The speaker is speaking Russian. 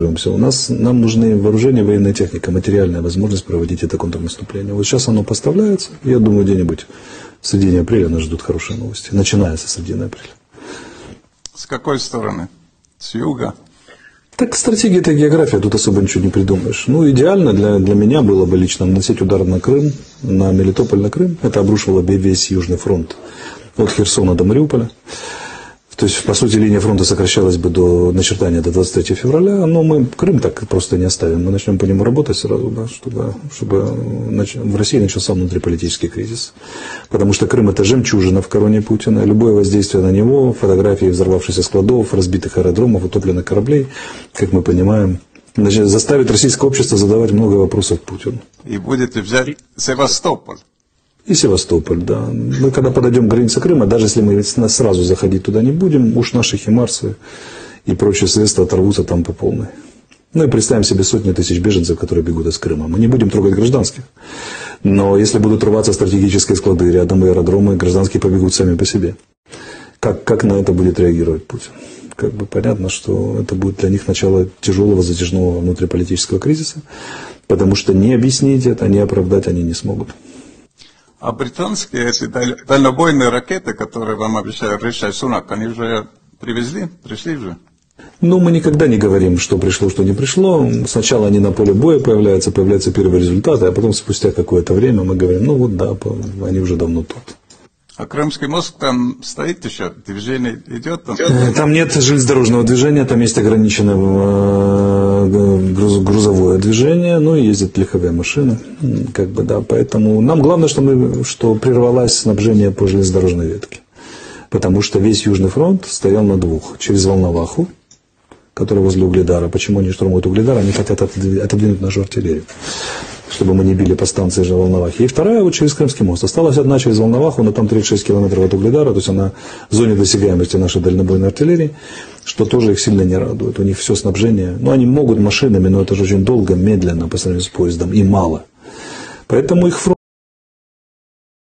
У нас, нам нужны вооружения, военная техника, материальная возможность проводить это контрнаступление. Вот сейчас оно поставляется. Я думаю, где-нибудь в середине апреля нас ждут хорошие новости. Начиная со середины апреля. С какой стороны? С юга? Так стратегия это география, тут особо ничего не придумаешь. Ну, идеально для, для меня было бы лично наносить удар на Крым, на Мелитополь, на Крым. Это обрушивало бы весь Южный фронт от Херсона до Мариуполя. То есть, по сути, линия фронта сокращалась бы до начертания до 23 февраля, но мы Крым так просто не оставим. Мы начнем по нему работать сразу, да, чтобы, чтобы в России начался внутриполитический кризис. Потому что Крым – это жемчужина в короне Путина. Любое воздействие на него, фотографии взорвавшихся складов, разбитых аэродромов, утопленных кораблей, как мы понимаем, значит, заставит российское общество задавать много вопросов Путину. И будет ли взять Севастополь? И Севастополь, да. Мы когда подойдем к границе Крыма, даже если мы сразу заходить туда не будем, уж наши химарсы и прочие средства оторвутся там по полной. Ну и представим себе сотни тысяч беженцев, которые бегут из Крыма. Мы не будем трогать гражданских. Но если будут рваться стратегические склады рядом и аэродромы, гражданские побегут сами по себе. Как, как на это будет реагировать Путин? Как бы понятно, что это будет для них начало тяжелого затяжного внутриполитического кризиса, потому что не объяснить это, не оправдать они не смогут. А британские эти дальнобойные ракеты, которые вам обещали решать Сунак, они уже привезли, пришли уже? Ну, мы никогда не говорим, что пришло, что не пришло. Сначала они на поле боя появляются, появляются первые результаты, а потом спустя какое-то время мы говорим, ну вот да, они уже давно тут. А Крымский мост там стоит еще? Движение идет? Там, э, там нет железнодорожного движения, там есть ограниченное э, грузовое движение, ну и ездят легковые машины. Как бы, да, поэтому нам главное, что, мы, что прервалось снабжение по железнодорожной ветке. Потому что весь Южный фронт стоял на двух. Через Волноваху, который возле Угледара. Почему они штурмуют Угледар? Они хотят отодвинуть нашу артиллерию чтобы мы не били по станции же Волновахи. И вторая вот через Крымский мост. Осталась одна через Волноваху, но там 36 километров от Угледара, то есть она в зоне досягаемости нашей дальнобойной артиллерии, что тоже их сильно не радует. У них все снабжение, ну они могут машинами, но это же очень долго, медленно по сравнению с поездом и мало. Поэтому их фронт